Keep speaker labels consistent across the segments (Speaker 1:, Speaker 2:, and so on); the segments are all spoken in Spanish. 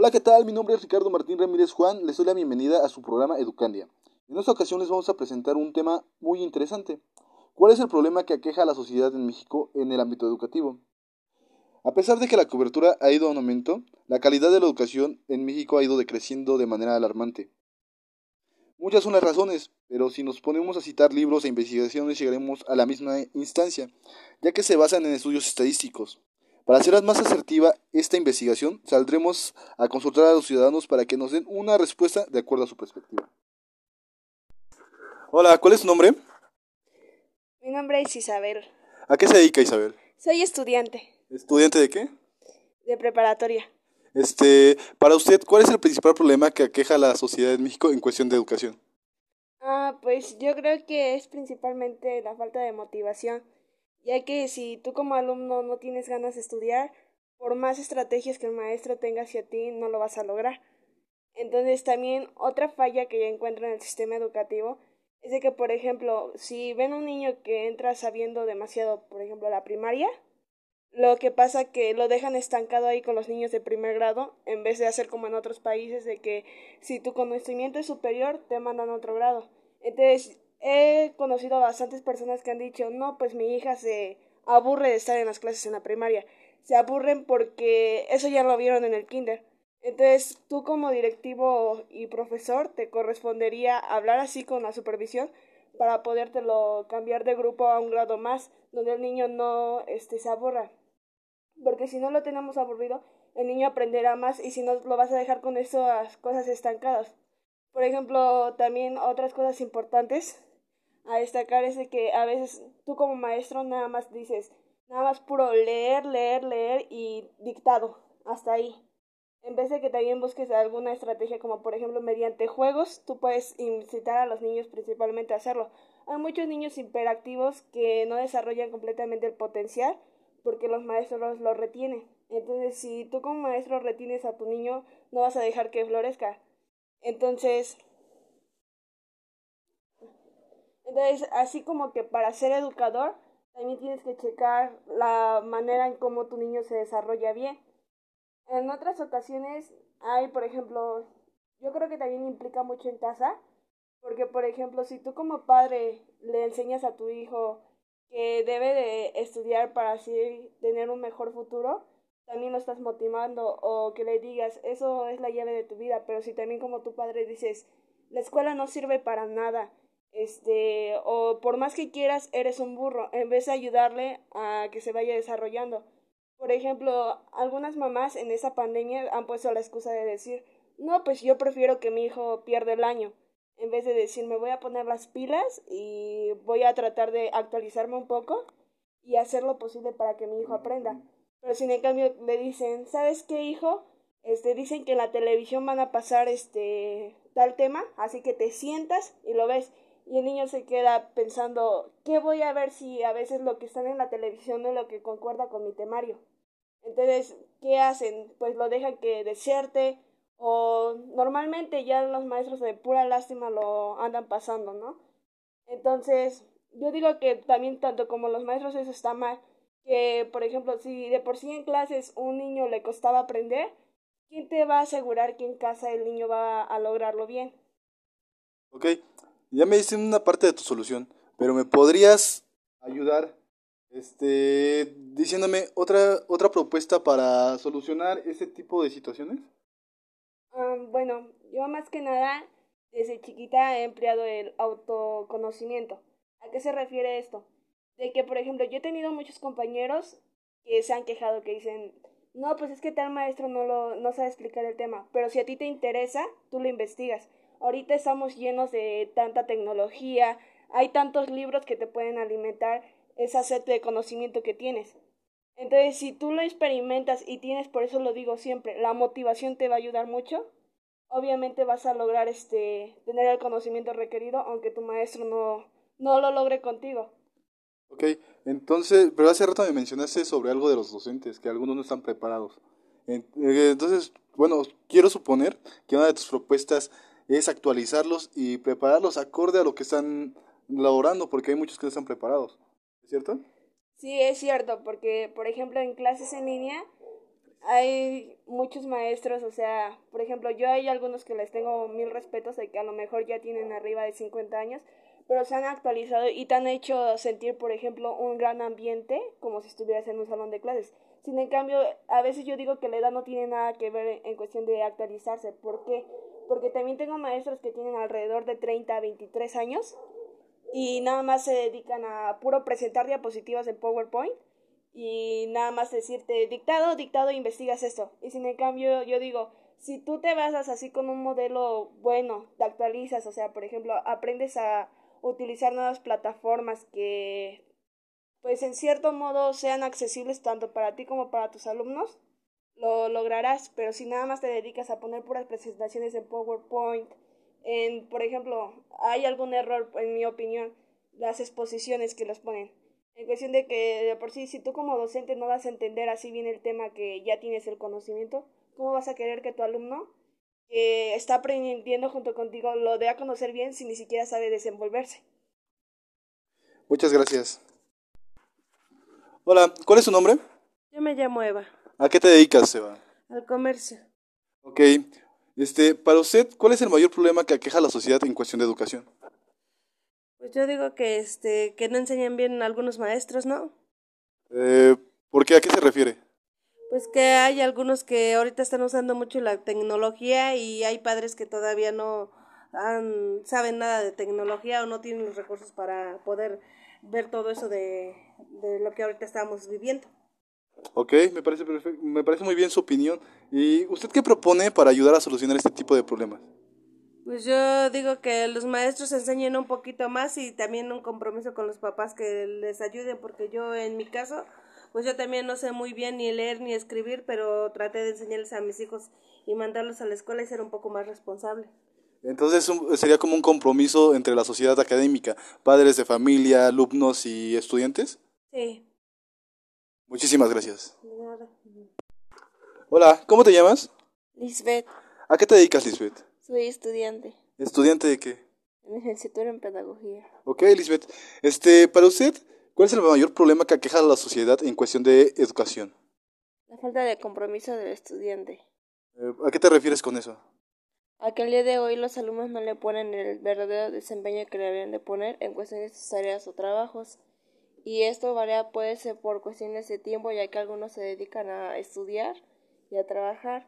Speaker 1: Hola, ¿qué tal? Mi nombre es Ricardo Martín Ramírez Juan. Les doy la bienvenida a su programa Educandia. En esta ocasión les vamos a presentar un tema muy interesante. ¿Cuál es el problema que aqueja a la sociedad en México en el ámbito educativo? A pesar de que la cobertura ha ido en aumento, la calidad de la educación en México ha ido decreciendo de manera alarmante. Muchas son las razones, pero si nos ponemos a citar libros e investigaciones llegaremos a la misma instancia, ya que se basan en estudios estadísticos. Para hacer más asertiva esta investigación, saldremos a consultar a los ciudadanos para que nos den una respuesta de acuerdo a su perspectiva. Hola, ¿cuál es tu nombre?
Speaker 2: Mi nombre es Isabel.
Speaker 1: ¿A qué se dedica Isabel?
Speaker 2: Soy estudiante.
Speaker 1: ¿Estudiante de qué?
Speaker 2: De preparatoria.
Speaker 1: Este, para usted, ¿cuál es el principal problema que aqueja a la sociedad en México en cuestión de educación?
Speaker 2: Ah, pues yo creo que es principalmente la falta de motivación ya que si tú como alumno no tienes ganas de estudiar, por más estrategias que el maestro tenga hacia ti, no lo vas a lograr. Entonces también otra falla que yo encuentro en el sistema educativo es de que, por ejemplo, si ven un niño que entra sabiendo demasiado, por ejemplo, la primaria, lo que pasa que lo dejan estancado ahí con los niños de primer grado, en vez de hacer como en otros países, de que si tu conocimiento es superior, te mandan a otro grado. Entonces, he conocido a bastantes personas que han dicho, no, pues mi hija se aburre de estar en las clases en la primaria. Se aburren porque eso ya lo vieron en el kinder. Entonces, tú como directivo y profesor te correspondería hablar así con la supervisión para podértelo cambiar de grupo a un grado más, donde el niño no este, se aburra. Porque si no lo tenemos aburrido, el niño aprenderá más y si no lo vas a dejar con esas cosas estancadas. Por ejemplo, también otras cosas importantes a destacar es que a veces tú como maestro nada más dices, nada más puro leer, leer, leer y dictado, hasta ahí. En vez de que también busques alguna estrategia como por ejemplo mediante juegos, tú puedes incitar a los niños principalmente a hacerlo. Hay muchos niños hiperactivos que no desarrollan completamente el potencial porque los maestros lo retienen. Entonces, si tú como maestro retienes a tu niño, no vas a dejar que florezca. Entonces, entonces, así como que para ser educador, también tienes que checar la manera en cómo tu niño se desarrolla bien. En otras ocasiones hay, por ejemplo, yo creo que también implica mucho en casa, porque por ejemplo, si tú como padre le enseñas a tu hijo que debe de estudiar para así tener un mejor futuro, también lo estás motivando o que le digas, eso es la llave de tu vida, pero si también como tu padre dices, la escuela no sirve para nada, este, o por más que quieras, eres un burro, en vez de ayudarle a que se vaya desarrollando. Por ejemplo, algunas mamás en esa pandemia han puesto la excusa de decir, no, pues yo prefiero que mi hijo pierda el año, en vez de decir, me voy a poner las pilas y voy a tratar de actualizarme un poco y hacer lo posible para que mi hijo aprenda. Pero si en cambio le dicen, ¿sabes qué, hijo? Este, dicen que en la televisión van a pasar este tal tema, así que te sientas y lo ves y el niño se queda pensando, ¿qué voy a ver si a veces lo que están en la televisión no es lo que concuerda con mi temario? Entonces, ¿qué hacen? Pues lo dejan que deserte o normalmente ya los maestros de pura lástima lo andan pasando, ¿no? Entonces, yo digo que también tanto como los maestros eso está mal, que por ejemplo, si de por sí en clases un niño le costaba aprender, ¿quién te va a asegurar que en casa el niño va a lograrlo bien?
Speaker 1: Ok, ya me diste una parte de tu solución, pero ¿me podrías ayudar este, diciéndome otra, otra propuesta para solucionar ese tipo de situaciones?
Speaker 2: bueno, yo más que nada desde chiquita he empleado el autoconocimiento. ¿A qué se refiere esto? De que, por ejemplo, yo he tenido muchos compañeros que se han quejado, que dicen, no, pues es que tal maestro no, lo, no sabe explicar el tema, pero si a ti te interesa, tú lo investigas. Ahorita estamos llenos de tanta tecnología, hay tantos libros que te pueden alimentar esa sed de conocimiento que tienes. Entonces, si tú lo experimentas y tienes, por eso lo digo siempre, la motivación te va a ayudar mucho, obviamente vas a lograr este tener el conocimiento requerido aunque tu maestro no, no lo logre contigo.
Speaker 1: Ok, entonces, pero hace rato me mencionaste sobre algo de los docentes, que algunos no están preparados. Eh, entonces, bueno, quiero suponer que una de tus propuestas es actualizarlos y prepararlos acorde a lo que están laborando, porque hay muchos que no están preparados. ¿Es cierto?
Speaker 2: Sí, es cierto, porque por ejemplo en clases en línea
Speaker 3: hay muchos maestros, o sea, por ejemplo, yo hay algunos que les tengo mil respetos de que a lo mejor ya tienen arriba de 50 años, pero se han actualizado y te han hecho sentir, por ejemplo, un gran ambiente como si estuvieras en un salón de clases. Sin en cambio, a veces yo digo que la edad no tiene nada que ver en cuestión de actualizarse. ¿Por qué? Porque también tengo maestros que tienen alrededor de 30 a 23 años y nada más se dedican a puro presentar diapositivas en PowerPoint y nada más decirte dictado, dictado, investigas esto. Y sin en cambio yo digo, si tú te basas así con un modelo bueno, te actualizas, o sea, por ejemplo, aprendes a utilizar nuevas plataformas que pues en cierto modo sean accesibles tanto para ti como para tus alumnos, lo lograrás, pero si nada más te dedicas a poner puras presentaciones en PowerPoint, en, por ejemplo, hay algún error, en mi opinión, las exposiciones que los ponen. En cuestión de que, de por sí, si tú como docente no vas a entender así bien el tema que ya tienes el conocimiento, ¿cómo vas a querer que tu alumno, que está aprendiendo junto contigo, lo dé a conocer bien si ni siquiera sabe desenvolverse?
Speaker 1: Muchas gracias. Hola, ¿cuál es su nombre?
Speaker 3: Yo me llamo Eva.
Speaker 1: ¿A qué te dedicas, Eva?
Speaker 3: Al comercio.
Speaker 1: Ok. Este, para usted, ¿cuál es el mayor problema que aqueja a la sociedad en cuestión de educación?
Speaker 3: Pues yo digo que este que no enseñan bien algunos maestros, ¿no?
Speaker 1: Eh, ¿Por qué? ¿A qué se refiere?
Speaker 3: Pues que hay algunos que ahorita están usando mucho la tecnología y hay padres que todavía no han, saben nada de tecnología o no tienen los recursos para poder ver todo eso de, de lo que ahorita estamos viviendo.
Speaker 1: Ok, me parece, perfecto, me parece muy bien su opinión. ¿Y usted qué propone para ayudar a solucionar este tipo de problemas?
Speaker 3: Pues yo digo que los maestros enseñen un poquito más y también un compromiso con los papás que les ayuden, porque yo en mi caso, pues yo también no sé muy bien ni leer ni escribir, pero traté de enseñarles a mis hijos y mandarlos a la escuela y ser un poco más responsable.
Speaker 1: Entonces sería como un compromiso entre la sociedad académica, padres de familia, alumnos y estudiantes.
Speaker 3: Sí.
Speaker 1: Muchísimas gracias. Hola, ¿cómo te llamas?
Speaker 3: Lisbeth.
Speaker 1: ¿A qué te dedicas, Lisbeth?
Speaker 3: Soy estudiante.
Speaker 1: ¿Estudiante de qué?
Speaker 3: En licenciatura en pedagogía.
Speaker 1: Ok, Lisbeth. Este, para usted, ¿cuál es el mayor problema que aqueja a la sociedad en cuestión de educación?
Speaker 3: La falta de compromiso del estudiante.
Speaker 1: Eh, ¿A qué te refieres con eso?
Speaker 3: A que el día de hoy los alumnos no le ponen el verdadero desempeño que le deberían de poner en cuestión de sus tareas o trabajos. Y esto varía puede ser por cuestiones de tiempo, ya que algunos se dedican a estudiar y a trabajar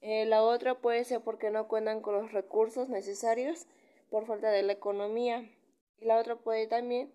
Speaker 3: eh, la otra puede ser porque no cuentan con los recursos necesarios por falta de la economía. Y la otra puede también,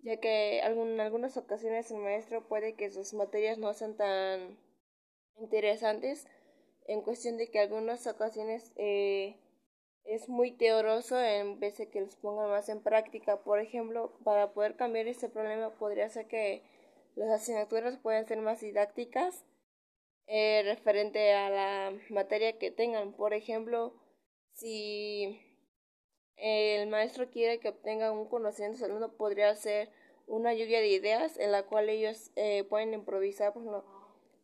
Speaker 3: ya que en algunas ocasiones el maestro puede que sus materias no sean tan interesantes, en cuestión de que algunas ocasiones eh, es muy teoroso en vez de que los pongan más en práctica. Por ejemplo, para poder cambiar este problema podría ser que las asignaturas puedan ser más didácticas eh, referente a la materia que tengan. Por ejemplo, si el maestro quiere que obtenga un conocimiento alumno, podría ser una lluvia de ideas en la cual ellos eh, pueden improvisar. Por ejemplo,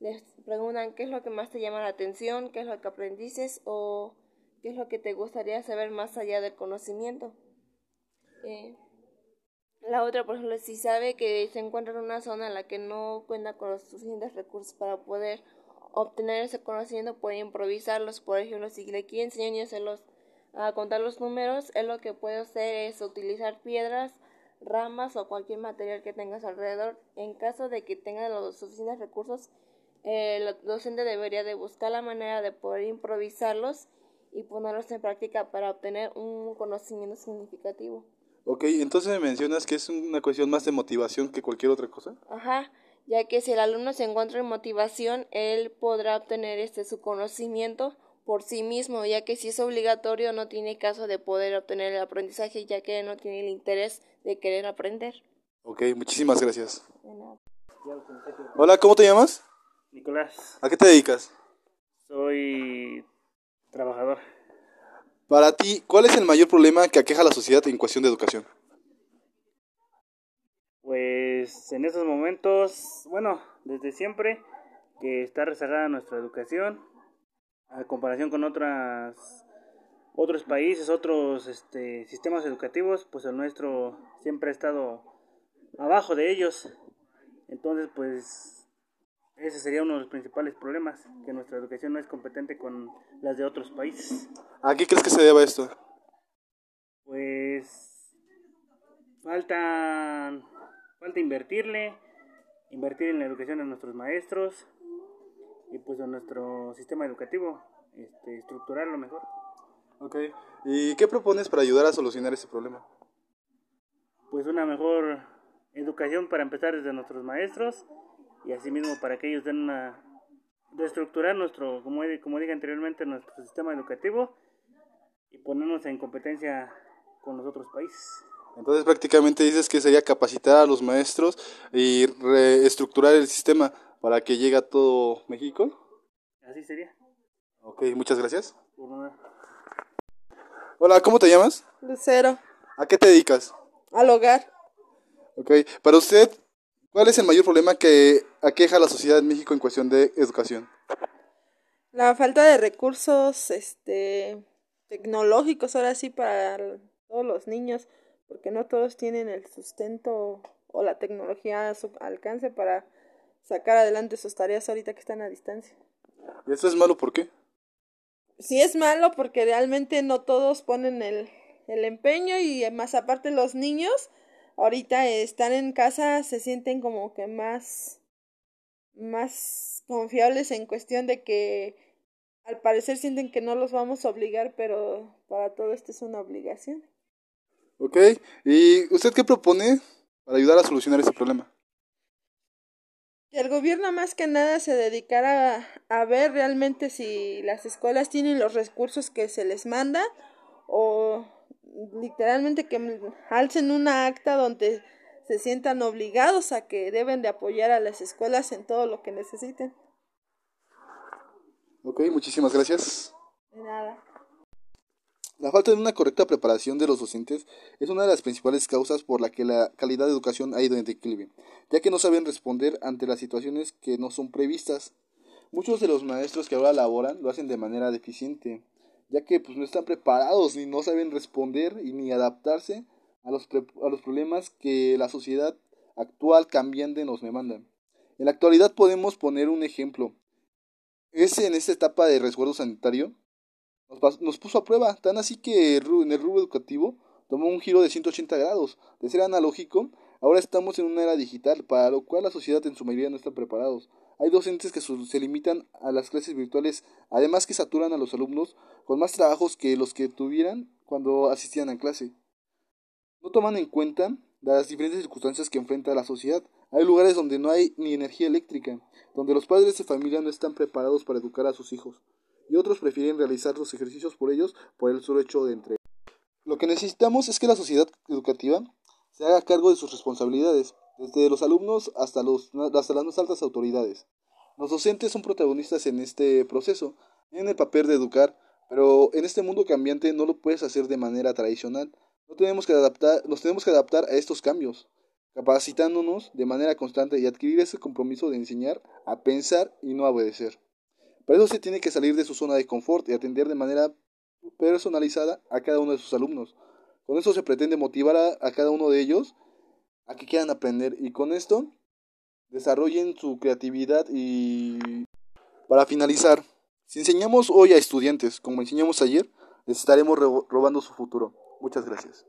Speaker 3: les preguntan qué es lo que más te llama la atención, qué es lo que aprendices o qué es lo que te gustaría saber más allá del conocimiento. Eh, la otra, por ejemplo, si sabe que se encuentra en una zona en la que no cuenta con los suficientes recursos para poder obtener ese conocimiento puede improvisarlos. Por ejemplo, si le quiere enseñar a contar los números, él lo que puede hacer es utilizar piedras, ramas o cualquier material que tengas alrededor. En caso de que tenga los suficientes recursos, el docente debería de buscar la manera de poder improvisarlos y ponerlos en práctica para obtener un conocimiento significativo.
Speaker 1: Ok, entonces me mencionas que es una cuestión más de motivación que cualquier otra cosa.
Speaker 3: Ajá, ya que si el alumno se encuentra en motivación, él podrá obtener este su conocimiento por sí mismo, ya que si es obligatorio no tiene caso de poder obtener el aprendizaje, ya que no tiene el interés de querer aprender.
Speaker 1: Ok, muchísimas gracias. Hola, ¿cómo te llamas?
Speaker 4: Nicolás.
Speaker 1: ¿A qué te dedicas?
Speaker 4: Soy.
Speaker 1: Para ti, ¿cuál es el mayor problema que aqueja a la sociedad en cuestión de educación?
Speaker 4: Pues en estos momentos, bueno, desde siempre que está rezagada nuestra educación a comparación con otras otros países, otros este, sistemas educativos, pues el nuestro siempre ha estado abajo de ellos. Entonces, pues ese sería uno de los principales problemas, que nuestra educación no es competente con las de otros países.
Speaker 1: ¿A qué crees que se deba esto?
Speaker 4: Pues falta, falta invertirle, invertir en la educación de nuestros maestros y pues en nuestro sistema educativo, este, estructurarlo mejor.
Speaker 1: Ok, ¿y qué propones para ayudar a solucionar ese problema?
Speaker 4: Pues una mejor educación para empezar desde nuestros maestros y asimismo para que ellos den una reestructurar nuestro, como, como dije anteriormente, nuestro sistema educativo y ponernos en competencia con los otros países.
Speaker 1: Entonces prácticamente dices que sería capacitar a los maestros y reestructurar el sistema para que llegue a todo México.
Speaker 4: Así sería.
Speaker 1: Ok, muchas gracias. Hola, ¿cómo te llamas?
Speaker 5: Lucero.
Speaker 1: ¿A qué te dedicas?
Speaker 5: Al hogar.
Speaker 1: Ok, para usted, ¿cuál es el mayor problema que aqueja a la sociedad en México en cuestión de educación?
Speaker 5: La falta de recursos este, tecnológicos, ahora sí, para todos los niños, porque no todos tienen el sustento o la tecnología a su alcance para sacar adelante sus tareas ahorita que están a distancia.
Speaker 1: ¿Y eso es malo por qué?
Speaker 5: Sí es malo porque realmente no todos ponen el, el empeño y más aparte los niños ahorita están en casa se sienten como que más más confiables en cuestión de que al parecer sienten que no los vamos a obligar, pero para todo esto es una obligación.
Speaker 1: Ok, ¿y usted qué propone para ayudar a solucionar ese problema?
Speaker 5: Que el gobierno más que nada se dedicara a, ver realmente si las escuelas tienen los recursos que se les manda o literalmente que alcen una acta donde se sientan obligados a que deben de apoyar a las escuelas en todo lo que necesiten.
Speaker 1: Ok, muchísimas gracias.
Speaker 5: De nada.
Speaker 1: La falta de una correcta preparación de los docentes es una de las principales causas por la que la calidad de educación ha ido en declive, ya que no saben responder ante las situaciones que no son previstas. Muchos de los maestros que ahora laboran lo hacen de manera deficiente, ya que pues, no están preparados ni no saben responder y ni adaptarse a los, a los problemas que la sociedad actual cambiante nos demandan. En la actualidad podemos poner un ejemplo. Es en esta etapa de resguardo sanitario nos, puso a prueba, tan así que en el rubro educativo tomó un giro de 180 grados. De ser analógico, ahora estamos en una era digital, para lo cual la sociedad en su mayoría no está preparados. Hay docentes que se limitan a las clases virtuales, además que saturan a los alumnos con más trabajos que los que tuvieran cuando asistían a clase. No toman en cuenta las diferentes circunstancias que enfrenta la sociedad. Hay lugares donde no hay ni energía eléctrica, donde los padres de familia no están preparados para educar a sus hijos y otros prefieren realizar los ejercicios por ellos por el solo hecho de entrega. Lo que necesitamos es que la sociedad educativa se haga cargo de sus responsabilidades, desde los alumnos hasta, los, hasta las más altas autoridades. Los docentes son protagonistas en este proceso, en el papel de educar, pero en este mundo cambiante no lo puedes hacer de manera tradicional. No tenemos que adaptar, nos tenemos que adaptar a estos cambios, capacitándonos de manera constante y adquirir ese compromiso de enseñar a pensar y no a obedecer. Para eso se tiene que salir de su zona de confort y atender de manera personalizada a cada uno de sus alumnos. Con eso se pretende motivar a, cada uno de ellos a que quieran aprender y con esto desarrollen su creatividad y para finalizar, si enseñamos hoy a estudiantes como enseñamos ayer, les estaremos robando su futuro. Muchas gracias.